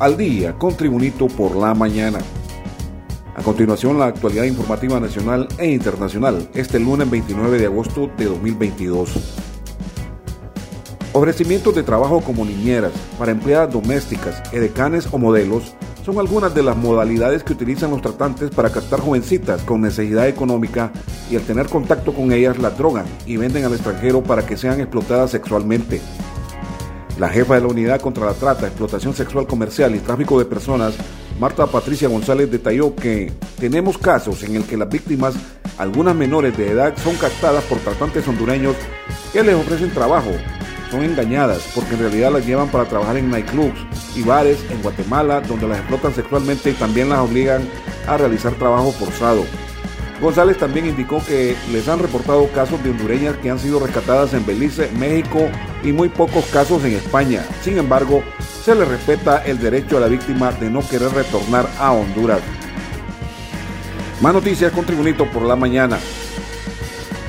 al día con Tribunito por la mañana. A continuación, la actualidad informativa nacional e internacional, este lunes 29 de agosto de 2022. Ofrecimientos de trabajo como niñeras para empleadas domésticas, edecanes o modelos son algunas de las modalidades que utilizan los tratantes para captar jovencitas con necesidad económica y al tener contacto con ellas las drogan y venden al extranjero para que sean explotadas sexualmente. La jefa de la Unidad contra la Trata, Explotación Sexual Comercial y Tráfico de Personas, Marta Patricia González, detalló que tenemos casos en el que las víctimas, algunas menores de edad, son captadas por tratantes hondureños que les ofrecen trabajo son engañadas porque en realidad las llevan para trabajar en nightclubs y bares en Guatemala donde las explotan sexualmente y también las obligan a realizar trabajo forzado. González también indicó que les han reportado casos de hondureñas que han sido rescatadas en Belice, México y muy pocos casos en España. Sin embargo, se le respeta el derecho a la víctima de no querer retornar a Honduras. Más noticias con Tribunito por la mañana.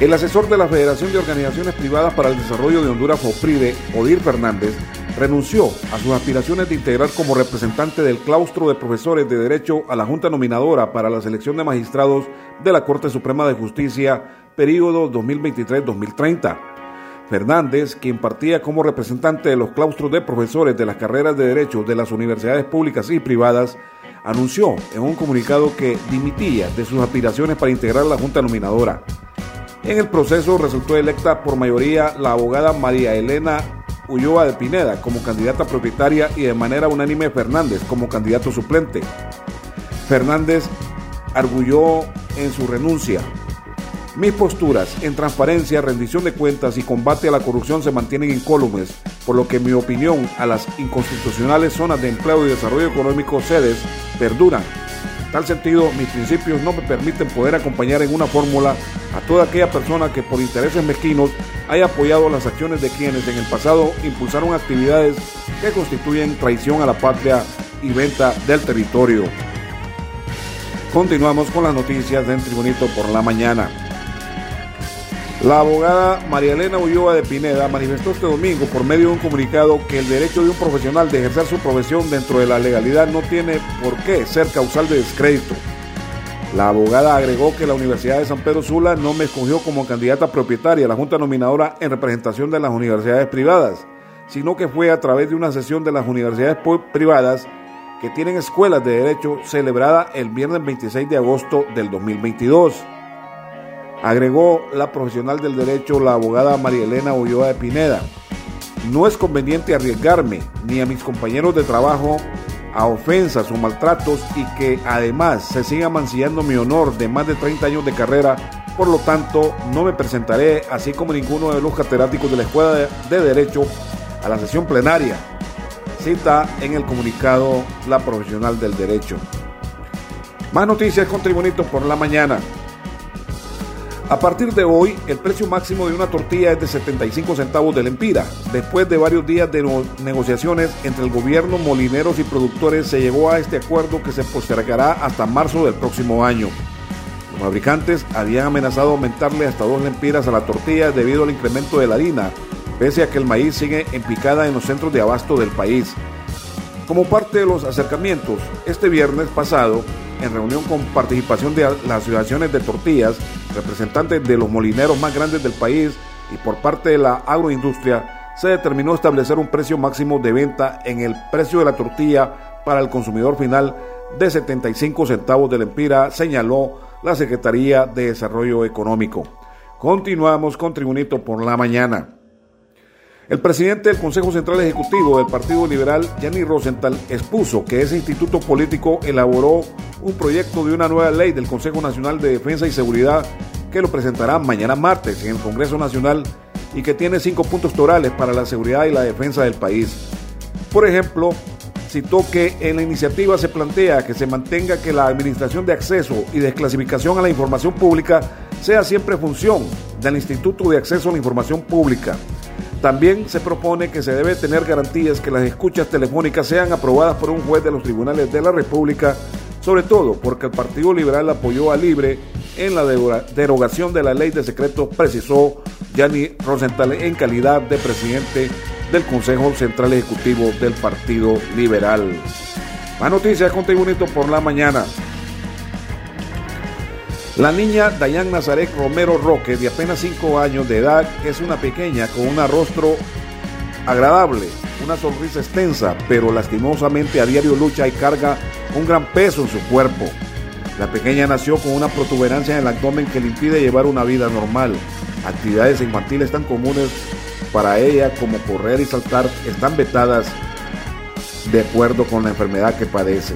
El asesor de la Federación de Organizaciones Privadas para el Desarrollo de Honduras, FOPRIDE, Odir Fernández, renunció a sus aspiraciones de integrar como representante del claustro de profesores de Derecho a la Junta Nominadora para la selección de magistrados de la Corte Suprema de Justicia, período 2023-2030. Fernández, quien partía como representante de los claustros de profesores de las carreras de Derecho de las universidades públicas y privadas, anunció en un comunicado que dimitía de sus aspiraciones para integrar la Junta Nominadora. En el proceso resultó electa por mayoría la abogada María Elena Ulloa de Pineda como candidata propietaria y de manera unánime Fernández como candidato suplente. Fernández arguyó en su renuncia. Mis posturas en transparencia, rendición de cuentas y combate a la corrupción se mantienen incólumes, por lo que mi opinión a las inconstitucionales zonas de empleo y desarrollo económico sedes perduran tal sentido, mis principios no me permiten poder acompañar en una fórmula a toda aquella persona que por intereses mezquinos haya apoyado las acciones de quienes en el pasado impulsaron actividades que constituyen traición a la patria y venta del territorio. Continuamos con las noticias de Tribunito por la mañana. La abogada María Elena Ulloa de Pineda manifestó este domingo por medio de un comunicado que el derecho de un profesional de ejercer su profesión dentro de la legalidad no tiene por qué ser causal de descrédito. La abogada agregó que la Universidad de San Pedro Sula no me escogió como candidata propietaria a la Junta Nominadora en representación de las universidades privadas, sino que fue a través de una sesión de las universidades privadas que tienen escuelas de derecho celebrada el viernes 26 de agosto del 2022. Agregó la profesional del derecho, la abogada María Elena Ulloa de Pineda. No es conveniente arriesgarme ni a mis compañeros de trabajo a ofensas o maltratos y que además se siga mancillando mi honor de más de 30 años de carrera. Por lo tanto, no me presentaré, así como ninguno de los catedráticos de la Escuela de Derecho, a la sesión plenaria. Cita en el comunicado la profesional del derecho. Más noticias con Tribunito por la mañana. A partir de hoy, el precio máximo de una tortilla es de 75 centavos de lempira. Después de varios días de negociaciones entre el gobierno, molineros y productores, se llegó a este acuerdo que se postergará hasta marzo del próximo año. Los fabricantes habían amenazado aumentarle hasta dos lempiras a la tortilla debido al incremento de la harina, pese a que el maíz sigue en picada en los centros de abasto del país. Como parte de los acercamientos, este viernes pasado, en reunión con participación de las asociaciones de tortillas, representantes de los molineros más grandes del país y por parte de la agroindustria, se determinó establecer un precio máximo de venta en el precio de la tortilla para el consumidor final de 75 centavos de empira, señaló la Secretaría de Desarrollo Económico. Continuamos con Tribunito por la mañana. El presidente del Consejo Central Ejecutivo del Partido Liberal, Gianni Rosenthal, expuso que ese instituto político elaboró un proyecto de una nueva ley del Consejo Nacional de Defensa y Seguridad que lo presentará mañana martes en el Congreso Nacional y que tiene cinco puntos torales para la seguridad y la defensa del país. Por ejemplo, citó que en la iniciativa se plantea que se mantenga que la administración de acceso y desclasificación a la información pública sea siempre función del Instituto de Acceso a la Información Pública también se propone que se debe tener garantías que las escuchas telefónicas sean aprobadas por un juez de los tribunales de la República, sobre todo porque el Partido Liberal apoyó a Libre en la derogación de la ley de secretos, precisó Gianni Rosenthal en calidad de presidente del Consejo Central Ejecutivo del Partido Liberal. Más noticias con Tribunito por la mañana. La niña Dayan Nazaret Romero Roque, de apenas 5 años de edad, es una pequeña con un rostro agradable, una sonrisa extensa, pero lastimosamente a diario lucha y carga un gran peso en su cuerpo. La pequeña nació con una protuberancia en el abdomen que le impide llevar una vida normal. Actividades infantiles tan comunes para ella como correr y saltar están vetadas de acuerdo con la enfermedad que padece.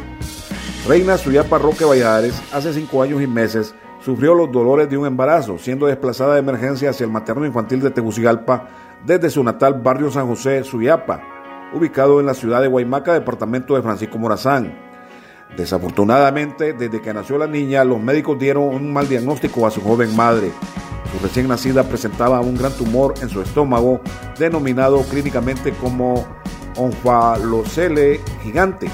Reina Suyapa Roque Valladares hace cinco años y meses sufrió los dolores de un embarazo, siendo desplazada de emergencia hacia el materno infantil de Tegucigalpa desde su natal barrio San José, Suyapa, ubicado en la ciudad de Guaymaca, departamento de Francisco Morazán. Desafortunadamente, desde que nació la niña, los médicos dieron un mal diagnóstico a su joven madre. Su recién nacida presentaba un gran tumor en su estómago, denominado clínicamente como onfalocele gigante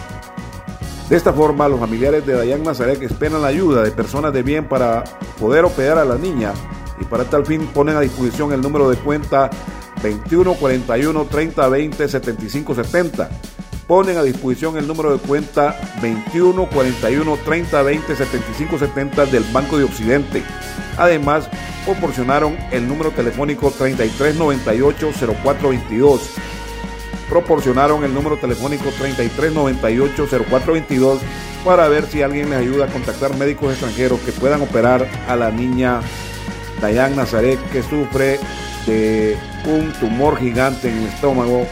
de esta forma, los familiares de Dayan Nazaret esperan la ayuda de personas de bien para poder operar a la niña y para tal fin ponen a disposición el número de cuenta 2141 3020 7570. Ponen a disposición el número de cuenta 2141 3020 7570 del Banco de Occidente. Además, proporcionaron el número telefónico 3398 0422 proporcionaron el número telefónico 3398-0422 para ver si alguien les ayuda a contactar médicos extranjeros que puedan operar a la niña Dayan Nazaret que sufre de un tumor gigante en el estómago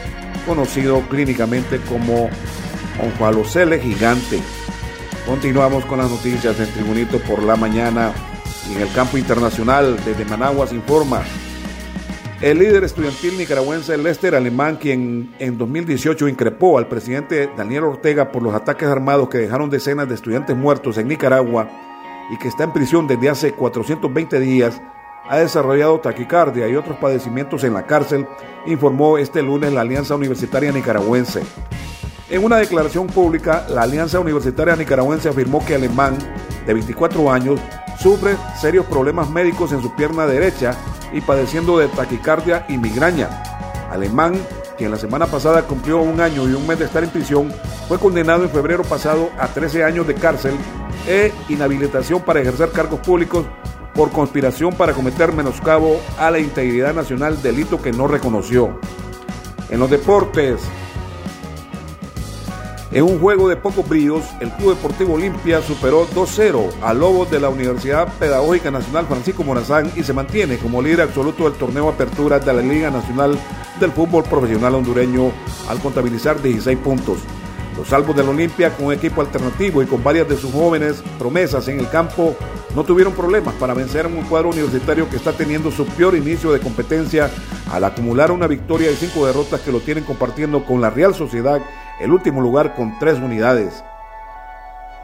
conocido clínicamente como onfalocele gigante. Continuamos con las noticias en Tribunito por la mañana en el campo internacional desde Managua se informa el líder estudiantil nicaragüense Lester Alemán, quien en 2018 increpó al presidente Daniel Ortega por los ataques armados que dejaron decenas de estudiantes muertos en Nicaragua y que está en prisión desde hace 420 días, ha desarrollado taquicardia y otros padecimientos en la cárcel, informó este lunes la Alianza Universitaria Nicaragüense. En una declaración pública, la Alianza Universitaria Nicaragüense afirmó que Alemán, de 24 años, sufre serios problemas médicos en su pierna derecha y padeciendo de taquicardia y migraña. Alemán, quien la semana pasada cumplió un año y un mes de estar en prisión, fue condenado en febrero pasado a 13 años de cárcel e inhabilitación para ejercer cargos públicos por conspiración para cometer menoscabo a la integridad nacional, delito que no reconoció. En los deportes, en un juego de pocos brillos, el Club Deportivo Olimpia superó 2-0 a Lobos de la Universidad Pedagógica Nacional Francisco Morazán y se mantiene como líder absoluto del torneo Apertura de la Liga Nacional del Fútbol Profesional Hondureño al contabilizar 16 puntos. Los salvos del Olimpia, con un equipo alternativo y con varias de sus jóvenes promesas en el campo, no tuvieron problemas para vencer a un cuadro universitario que está teniendo su peor inicio de competencia al acumular una victoria y cinco derrotas que lo tienen compartiendo con la Real Sociedad el último lugar con tres unidades.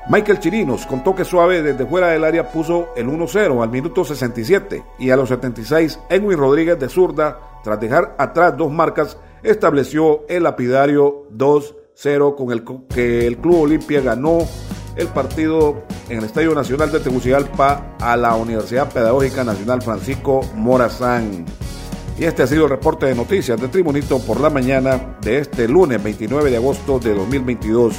Michael Chirinos con toque suave desde fuera del área puso el 1-0 al minuto 67 y a los 76 Edwin Rodríguez de zurda, tras dejar atrás dos marcas, estableció el lapidario 2-0 con el que el Club Olimpia ganó el partido en el Estadio Nacional de Tegucigalpa a la Universidad Pedagógica Nacional Francisco Morazán. Y este ha sido el reporte de noticias de Tribunito por la mañana de este lunes 29 de agosto de 2022.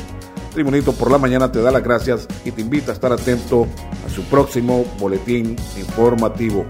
Tribunito por la mañana te da las gracias y te invita a estar atento a su próximo boletín informativo.